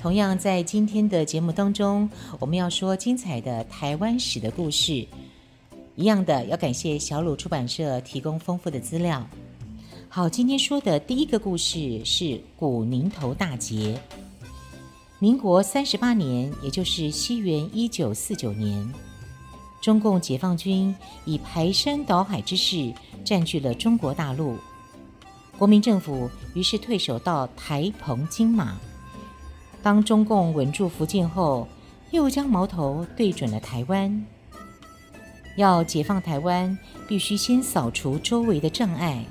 同样在今天的节目当中，我们要说精彩的台湾史的故事。一样的，要感谢小鲁出版社提供丰富的资料。好，今天说的第一个故事是古宁头大捷。民国三十八年，也就是西元一九四九年，中共解放军以排山倒海之势占据了中国大陆，国民政府于是退守到台澎金马。当中共稳住福建后，又将矛头对准了台湾。要解放台湾，必须先扫除周围的障碍。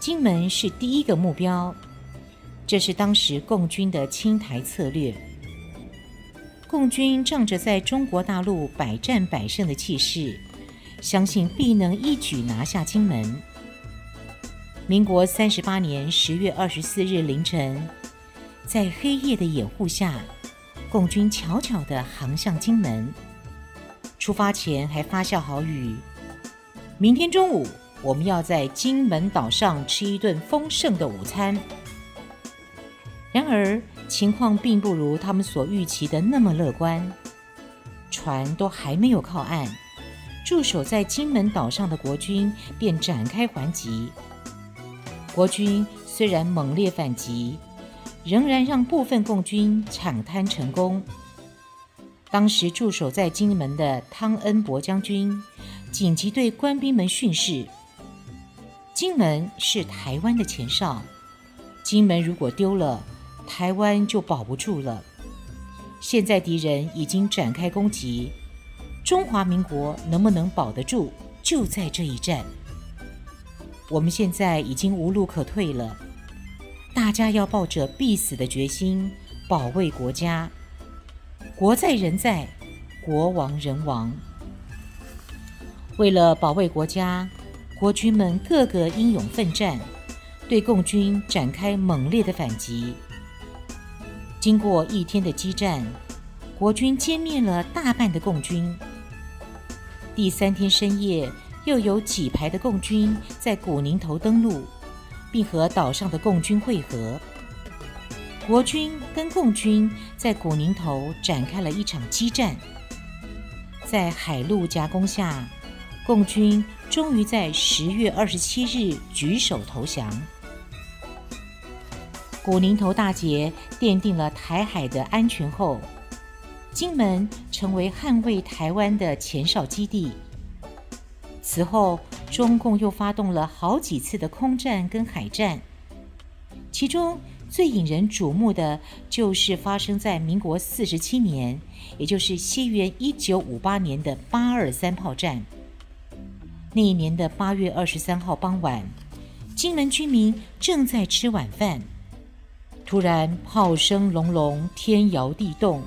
金门是第一个目标，这是当时共军的清台策略。共军仗着在中国大陆百战百胜的气势，相信必能一举拿下金门。民国三十八年十月二十四日凌晨，在黑夜的掩护下，共军悄悄地航向金门。出发前还发下豪语：“明天中午我们要在金门岛上吃一顿丰盛的午餐。”然而情况并不如他们所预期的那么乐观。船都还没有靠岸，驻守在金门岛上的国军便展开还击。国军虽然猛烈反击，仍然让部分共军抢滩成功。当时驻守在金门的汤恩伯将军紧急对官兵们训示：“金门是台湾的前哨，金门如果丢了，台湾就保不住了。现在敌人已经展开攻击，中华民国能不能保得住，就在这一战。我们现在已经无路可退了，大家要抱着必死的决心保卫国家。”国在人在，国亡人亡。为了保卫国家，国军们个个英勇奋战，对共军展开猛烈的反击。经过一天的激战，国军歼灭了大半的共军。第三天深夜，又有几排的共军在古宁头登陆，并和岛上的共军会合。国军跟共军在古宁头展开了一场激战，在海陆夹攻下，共军终于在十月二十七日举手投降。古宁头大捷奠定了台海的安全后，金门成为捍卫台湾的前哨基地。此后，中共又发动了好几次的空战跟海战，其中，最引人瞩目的就是发生在民国四十七年，也就是西元一九五八年的八二三炮战。那一年的八月二十三号傍晚，金门居民正在吃晚饭，突然炮声隆隆，天摇地动。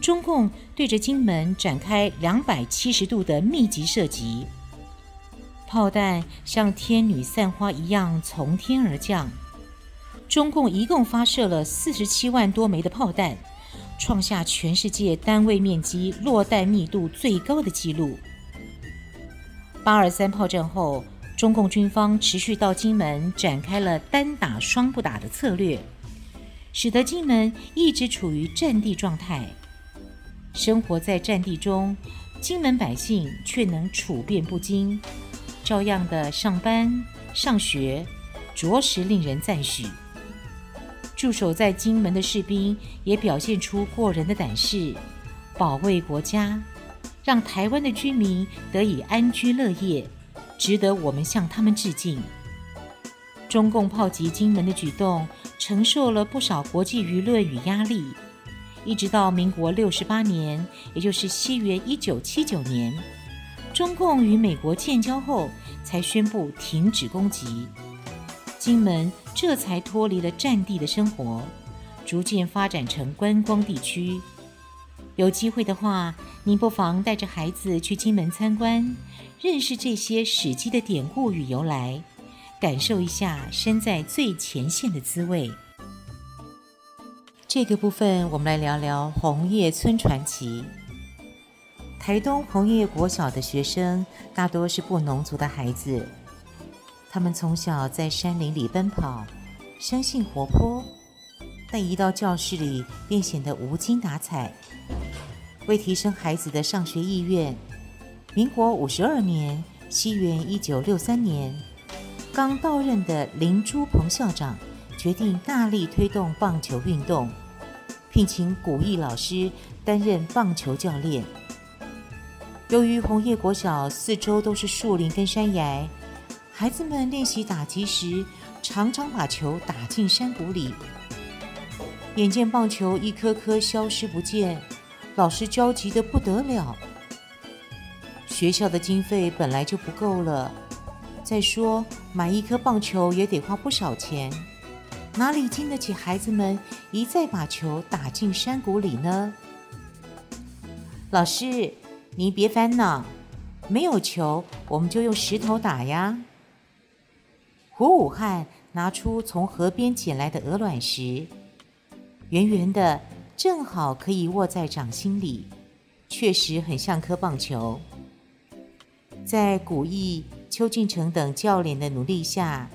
中共对着金门展开两百七十度的密集射击，炮弹像天女散花一样从天而降。中共一共发射了四十七万多枚的炮弹，创下全世界单位面积落弹密度最高的纪录。八二三炮战后，中共军方持续到金门展开了单打双不打的策略，使得金门一直处于战地状态。生活在战地中，金门百姓却能处变不惊，照样的上班上学，着实令人赞许。驻守在金门的士兵也表现出过人的胆识，保卫国家，让台湾的居民得以安居乐业，值得我们向他们致敬。中共炮击金门的举动承受了不少国际舆论与压力，一直到民国六十八年，也就是西元一九七九年，中共与美国建交后，才宣布停止攻击。金门这才脱离了战地的生活，逐渐发展成观光地区。有机会的话，您不妨带着孩子去金门参观，认识这些史记的典故与由来，感受一下身在最前线的滋味。这个部分，我们来聊聊红叶村传奇。台东红叶国小的学生大多是布农族的孩子，他们从小在山林里奔跑，生性活泼，但一到教室里便显得无精打采。为提升孩子的上学意愿，民国五十二年（西元一九六三年），刚到任的林朱鹏校长决定大力推动棒球运动，聘请古义老师担任棒球教练。由于红叶国小四周都是树林跟山崖，孩子们练习打击时，常常把球打进山谷里。眼见棒球一颗颗消失不见。老师焦急得不得了。学校的经费本来就不够了，再说买一颗棒球也得花不少钱，哪里经得起孩子们一再把球打进山谷里呢？老师，您别烦恼，没有球我们就用石头打呀。胡武汉拿出从河边捡来的鹅卵石，圆圆的。正好可以握在掌心里，确实很像颗棒球。在古义、邱进成等教练的努力下，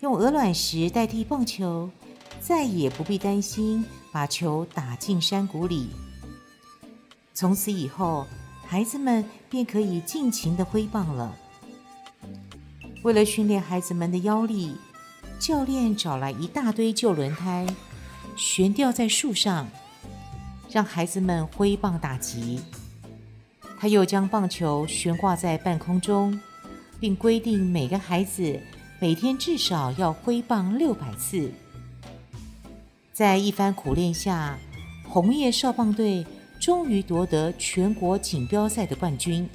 用鹅卵石代替棒球，再也不必担心把球打进山谷里。从此以后，孩子们便可以尽情地挥棒了。为了训练孩子们的腰力，教练找来一大堆旧轮胎。悬吊在树上，让孩子们挥棒打击。他又将棒球悬挂在半空中，并规定每个孩子每天至少要挥棒六百次。在一番苦练下，红叶少棒队终于夺得全国锦标赛的冠军。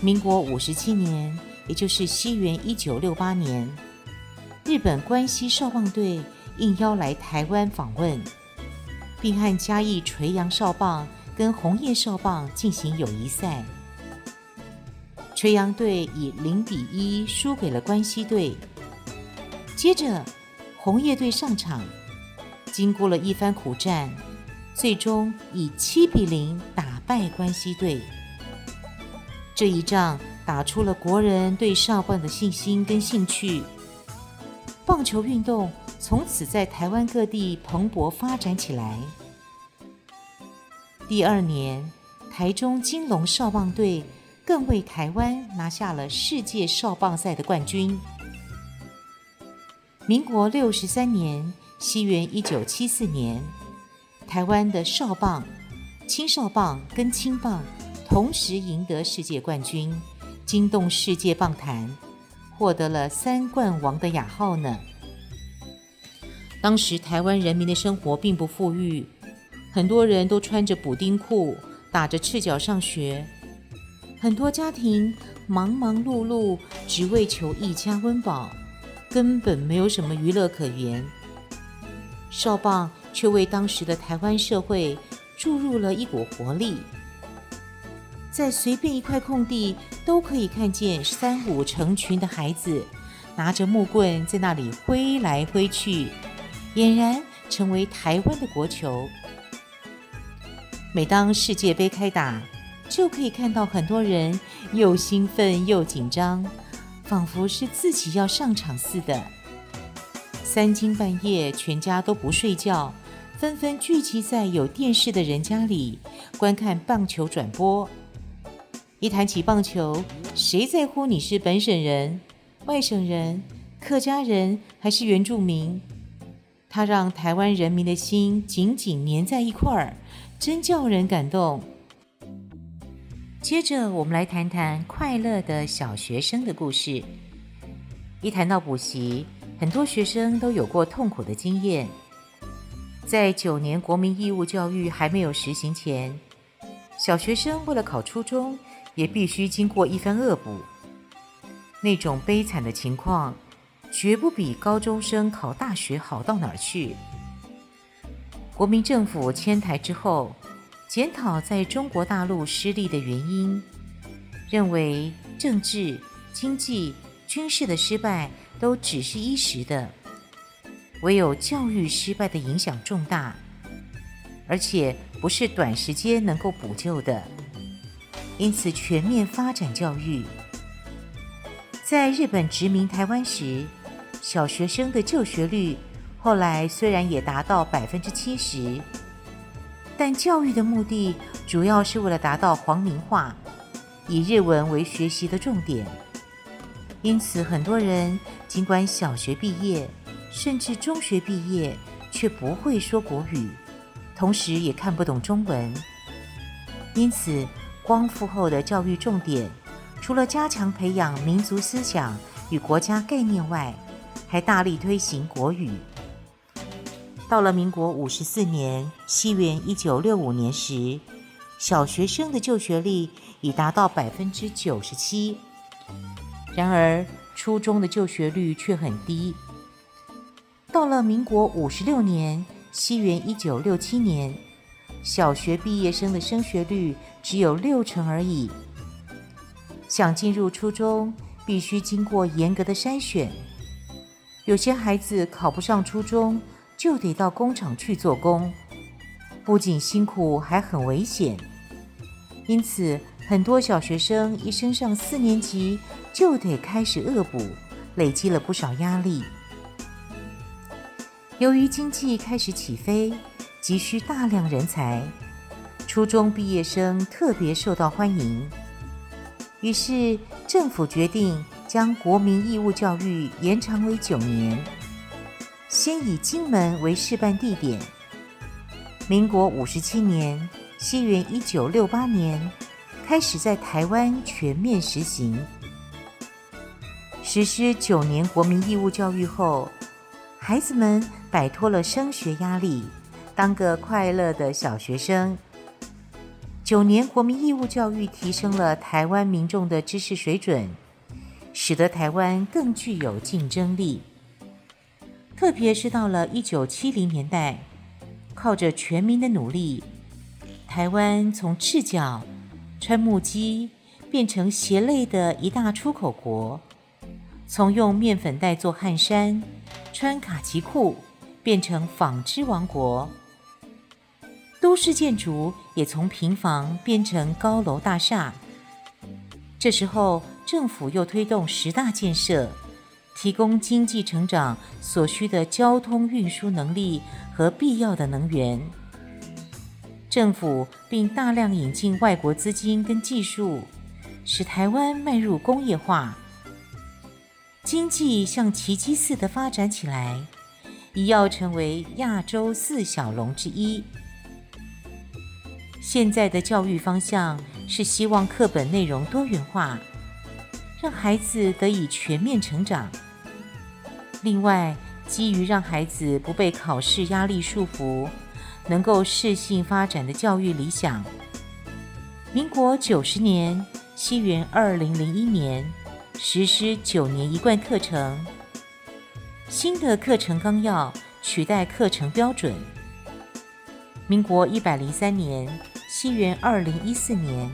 民国五十七年，也就是西元一九六八年，日本关西少棒队。应邀来台湾访问，并和嘉义垂杨少棒跟红叶少棒进行友谊赛。垂杨队以零比一输给了关西队。接着，红叶队上场，经过了一番苦战，最终以七比零打败关西队。这一仗打出了国人对少棒的信心跟兴趣。棒球运动。从此在台湾各地蓬勃发展起来。第二年，台中金龙少棒队更为台湾拿下了世界少棒赛的冠军。民国六十三年（西元一九七四年），台湾的少棒、青少棒跟青棒同时赢得世界冠军，惊动世界棒坛，获得了“三冠王”的雅号呢。当时台湾人民的生活并不富裕，很多人都穿着补丁裤，打着赤脚上学。很多家庭忙忙碌碌，只为求一家温饱，根本没有什么娱乐可言。少棒却为当时的台湾社会注入了一股活力，在随便一块空地都可以看见三五成群的孩子拿着木棍在那里挥来挥去。俨然成为台湾的国球。每当世界杯开打，就可以看到很多人又兴奋又紧张，仿佛是自己要上场似的。三更半夜，全家都不睡觉，纷纷聚集在有电视的人家里观看棒球转播。一谈起棒球，谁在乎你是本省人、外省人、客家人还是原住民？它让台湾人民的心紧紧粘在一块儿，真叫人感动。接着，我们来谈谈快乐的小学生的故事。一谈到补习，很多学生都有过痛苦的经验。在九年国民义务教育还没有实行前，小学生为了考初中，也必须经过一番恶补。那种悲惨的情况，绝不比高中生考大学好到哪儿去。国民政府迁台之后，检讨在中国大陆失利的原因，认为政治、经济、军事的失败都只是一时的，唯有教育失败的影响重大，而且不是短时间能够补救的，因此全面发展教育。在日本殖民台湾时，小学生的就学率后来虽然也达到百分之七十，但教育的目的主要是为了达到皇民化，以日文为学习的重点。因此，很多人尽管小学毕业，甚至中学毕业，却不会说国语，同时也看不懂中文。因此，光复后的教育重点。除了加强培养民族思想与国家概念外，还大力推行国语。到了民国五十四年（西元一九六五年）时，小学生的就学率已达到百分之九十七。然而，初中的就学率却很低。到了民国五十六年（西元一九六七年），小学毕业生的升学率只有六成而已。想进入初中，必须经过严格的筛选。有些孩子考不上初中，就得到工厂去做工，不仅辛苦，还很危险。因此，很多小学生一升上四年级，就得开始恶补，累积了不少压力。由于经济开始起飞，急需大量人才，初中毕业生特别受到欢迎。于是，政府决定将国民义务教育延长为九年，先以金门为示范地点。民国五十七年（西元一九六八年）开始在台湾全面实行。实施九年国民义务教育后，孩子们摆脱了升学压力，当个快乐的小学生。九年国民义务教育提升了台湾民众的知识水准，使得台湾更具有竞争力。特别是到了一九七零年代，靠着全民的努力，台湾从赤脚穿木屐变成鞋类的一大出口国，从用面粉袋做汗衫、穿卡其裤变成纺织王国。都市建筑也从平房变成高楼大厦。这时候，政府又推动十大建设，提供经济成长所需的交通运输能力和必要的能源。政府并大量引进外国资金跟技术，使台湾迈入工业化，经济像奇迹似的发展起来，已要成为亚洲四小龙之一。现在的教育方向是希望课本内容多元化，让孩子得以全面成长。另外，基于让孩子不被考试压力束缚，能够适性发展的教育理想，民国九十年（西元二零零一年）实施九年一贯课程，新的课程纲要取代课程标准。民国一百零三年。西元二零一四年，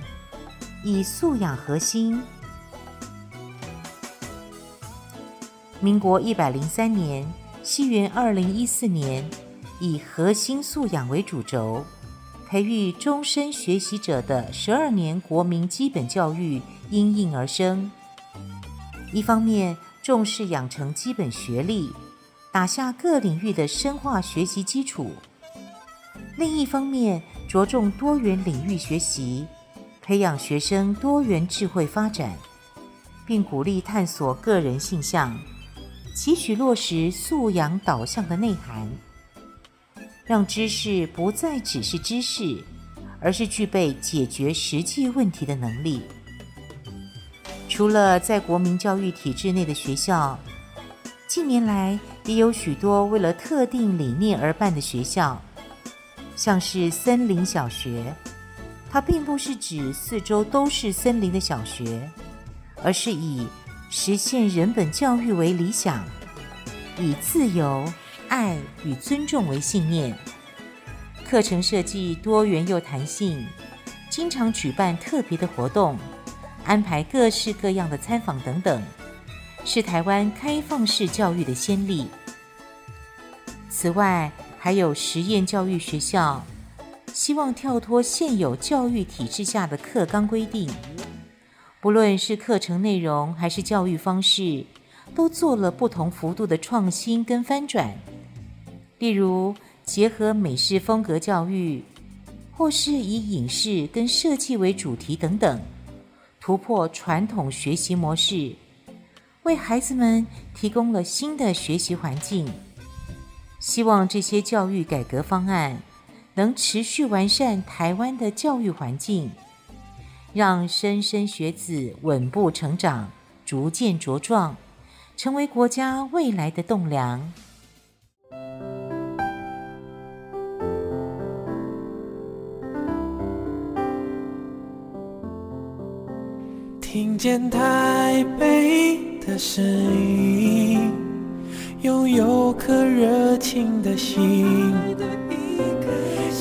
以素养核心；民国一百零三年，西元二零一四年，以核心素养为主轴，培育终身学习者的十二年国民基本教育应运而生。一方面重视养成基本学历，打下各领域的深化学习基础；另一方面，着重多元领域学习，培养学生多元智慧发展，并鼓励探索个人性向，期许落实素养导向的内涵，让知识不再只是知识，而是具备解决实际问题的能力。除了在国民教育体制内的学校，近年来也有许多为了特定理念而办的学校。像是森林小学，它并不是指四周都是森林的小学，而是以实现人本教育为理想，以自由、爱与尊重为信念，课程设计多元又弹性，经常举办特别的活动，安排各式各样的参访等等，是台湾开放式教育的先例。此外，还有实验教育学校，希望跳脱现有教育体制下的课纲规定，不论是课程内容还是教育方式，都做了不同幅度的创新跟翻转。例如，结合美式风格教育，或是以影视跟设计为主题等等，突破传统学习模式，为孩子们提供了新的学习环境。希望这些教育改革方案能持续完善台湾的教育环境，让莘莘学子稳步成长，逐渐茁壮，成为国家未来的栋梁。听见台北的声音。拥有颗热情的心，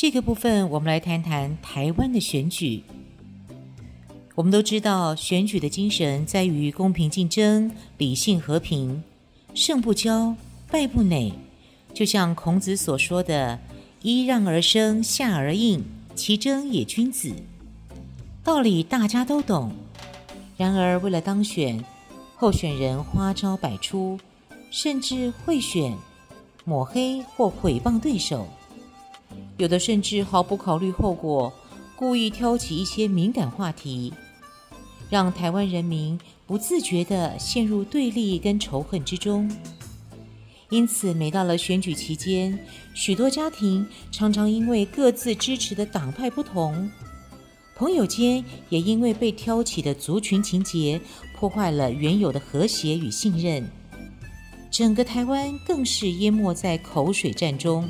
这个部分，我们来谈谈台湾的选举。我们都知道，选举的精神在于公平竞争、理性和平，胜不骄，败不馁。就像孔子所说的“揖让而生，下而应，其争也君子”，道理大家都懂。然而，为了当选，候选人花招百出，甚至贿选、抹黑或诽谤对手。有的甚至毫不考虑后果，故意挑起一些敏感话题，让台湾人民不自觉地陷入对立跟仇恨之中。因此，每到了选举期间，许多家庭常常因为各自支持的党派不同，朋友间也因为被挑起的族群情结，破坏了原有的和谐与信任。整个台湾更是淹没在口水战中。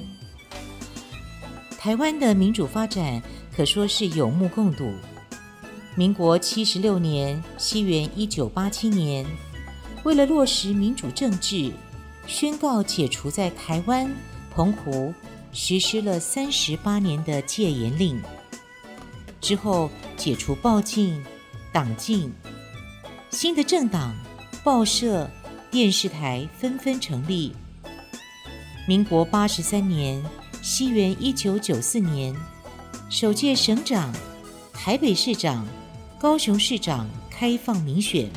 台湾的民主发展可说是有目共睹。民国七十六年（西元一九八七年），为了落实民主政治，宣告解除在台湾、澎湖实施了三十八年的戒严令。之后，解除报禁、党禁，新的政党、报社、电视台纷纷成立。民国八十三年。西元一九九四年，首届省长、台北市长、高雄市长开放民选。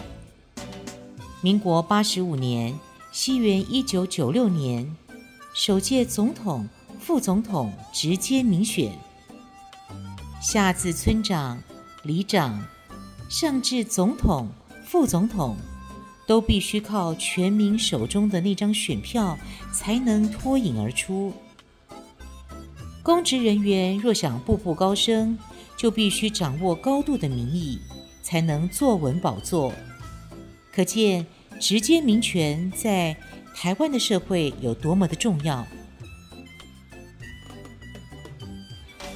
民国八十五年，西元一九九六年，首届总统、副总统直接民选。下至村长、里长，上至总统、副总统，都必须靠全民手中的那张选票才能脱颖而出。公职人员若想步步高升，就必须掌握高度的民意，才能坐稳宝座。可见直接民权在台湾的社会有多么的重要。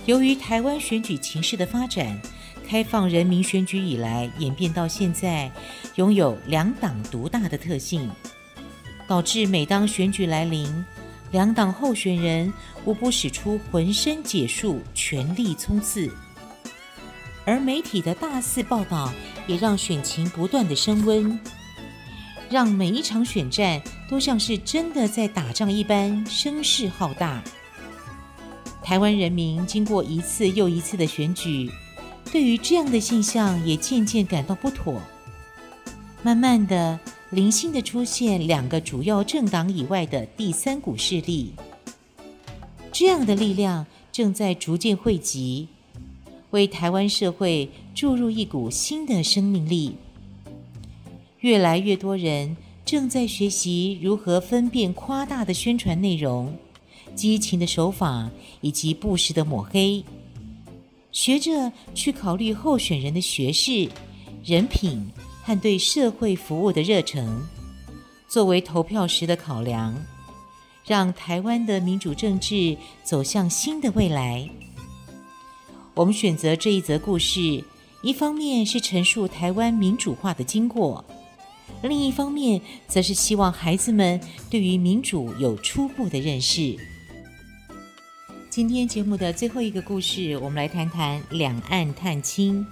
由于台湾选举情势的发展，开放人民选举以来演变到现在，拥有两党独大的特性，导致每当选举来临，两党候选人无不使出浑身解数，全力冲刺，而媒体的大肆报道也让选情不断的升温，让每一场选战都像是真的在打仗一般，声势浩大。台湾人民经过一次又一次的选举，对于这样的现象也渐渐感到不妥，慢慢的。零星的出现两个主要政党以外的第三股势力，这样的力量正在逐渐汇集，为台湾社会注入一股新的生命力。越来越多人正在学习如何分辨夸大的宣传内容、激情的手法以及不实的抹黑，学着去考虑候选人的学识、人品和对社会服务的热忱，作为投票时的考量，让台湾的民主政治走向新的未来。我们选择这一则故事，一方面是陈述台湾民主化的经过。另一方面，则是希望孩子们对于民主有初步的认识。今天节目的最后一个故事，我们来谈谈两岸探亲。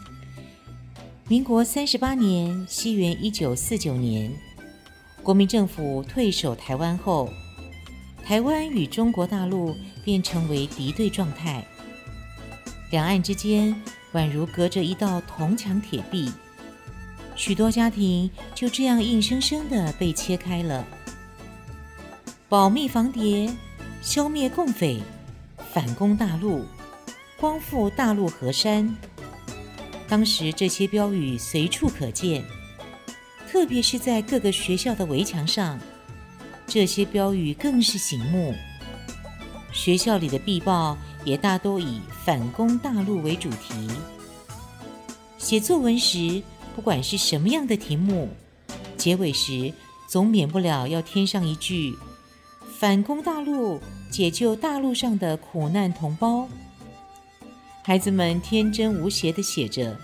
民国三十八年（西元一九四九年），国民政府退守台湾后，台湾与中国大陆便成为敌对状态，两岸之间宛如隔着一道铜墙铁壁。许多家庭就这样硬生生地被切开了。保密防谍，消灭共匪，反攻大陆，光复大陆河山。当时这些标语随处可见，特别是在各个学校的围墙上，这些标语更是醒目。学校里的壁报也大多以反攻大陆为主题。写作文时，不管是什么样的题目，结尾时总免不了要添上一句“反攻大陆，解救大陆上的苦难同胞”。孩子们天真无邪地写着，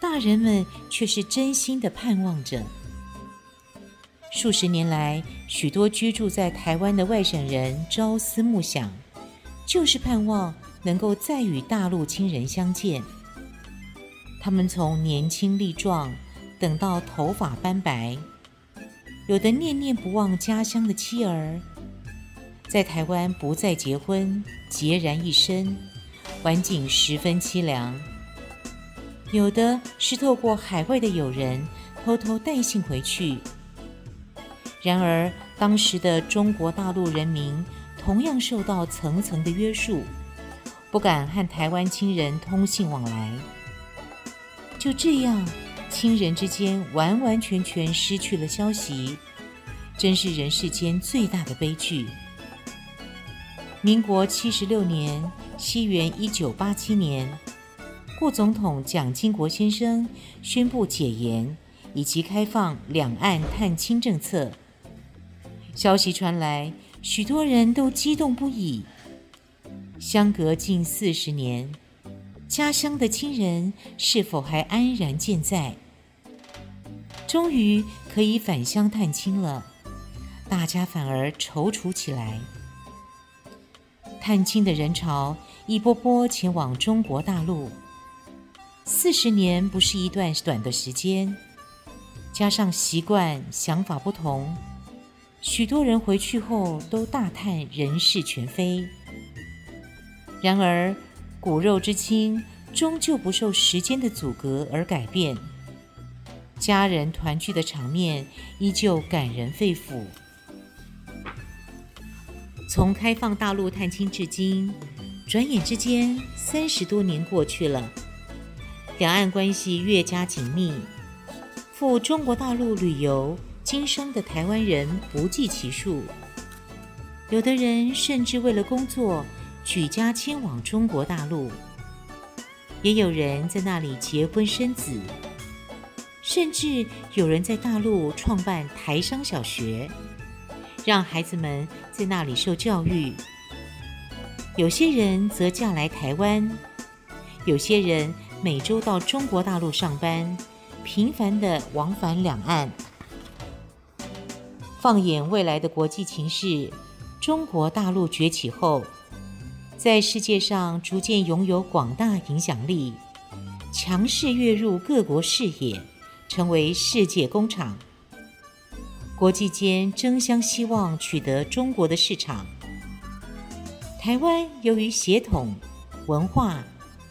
大人们却是真心地盼望着。数十年来，许多居住在台湾的外省人朝思暮想，就是盼望能够再与大陆亲人相见。他们从年轻力壮等到头发斑白，有的念念不忘家乡的妻儿，在台湾不再结婚，孑然一身，环境十分凄凉；有的是透过海外的友人偷偷带信回去。然而，当时的中国大陆人民同样受到层层的约束，不敢和台湾亲人通信往来。就这样，亲人之间完完全全失去了消息，真是人世间最大的悲剧。民国七十六年（西元一九八七年），顾总统蒋经国先生宣布解严以及开放两岸探亲政策。消息传来，许多人都激动不已。相隔近四十年。家乡的亲人是否还安然健在？终于可以返乡探亲了，大家反而踌躇起来。探亲的人潮一波波前往中国大陆。四十年不是一段短的时间，加上习惯想法不同，许多人回去后都大叹人事全非。然而，骨肉之亲终究不受时间的阻隔而改变，家人团聚的场面依旧感人肺腑。从开放大陆探亲至今，转眼之间三十多年过去了，两岸关系越加紧密。赴中国大陆旅游经商的台湾人不计其数，有的人甚至为了工作。举家迁往中国大陆，也有人在那里结婚生子，甚至有人在大陆创办台商小学，让孩子们在那里受教育。有些人则嫁来台湾，有些人每周到中国大陆上班，频繁的往返两岸。放眼未来的国际情势，中国大陆崛起后，在世界上逐渐拥有广大影响力，强势跃入各国视野，成为世界工厂。国际间争相希望取得中国的市场。台湾由于血统、文化、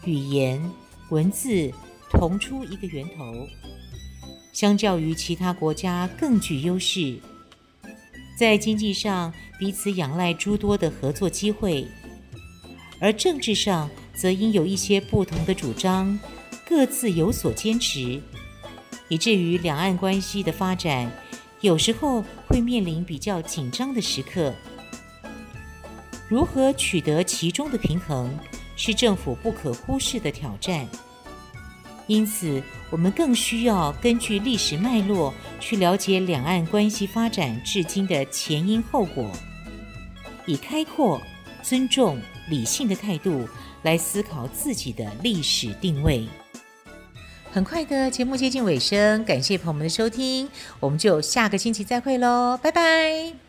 语言、文字同出一个源头，相较于其他国家更具优势，在经济上彼此仰赖诸多的合作机会。而政治上则因有一些不同的主张，各自有所坚持，以至于两岸关系的发展有时候会面临比较紧张的时刻。如何取得其中的平衡，是政府不可忽视的挑战。因此，我们更需要根据历史脉络去了解两岸关系发展至今的前因后果，以开阔、尊重、理性的态度来思考自己的历史定位。很快的节目接近尾声，感谢朋友们的收听，我们就下个星期再会喽，拜拜。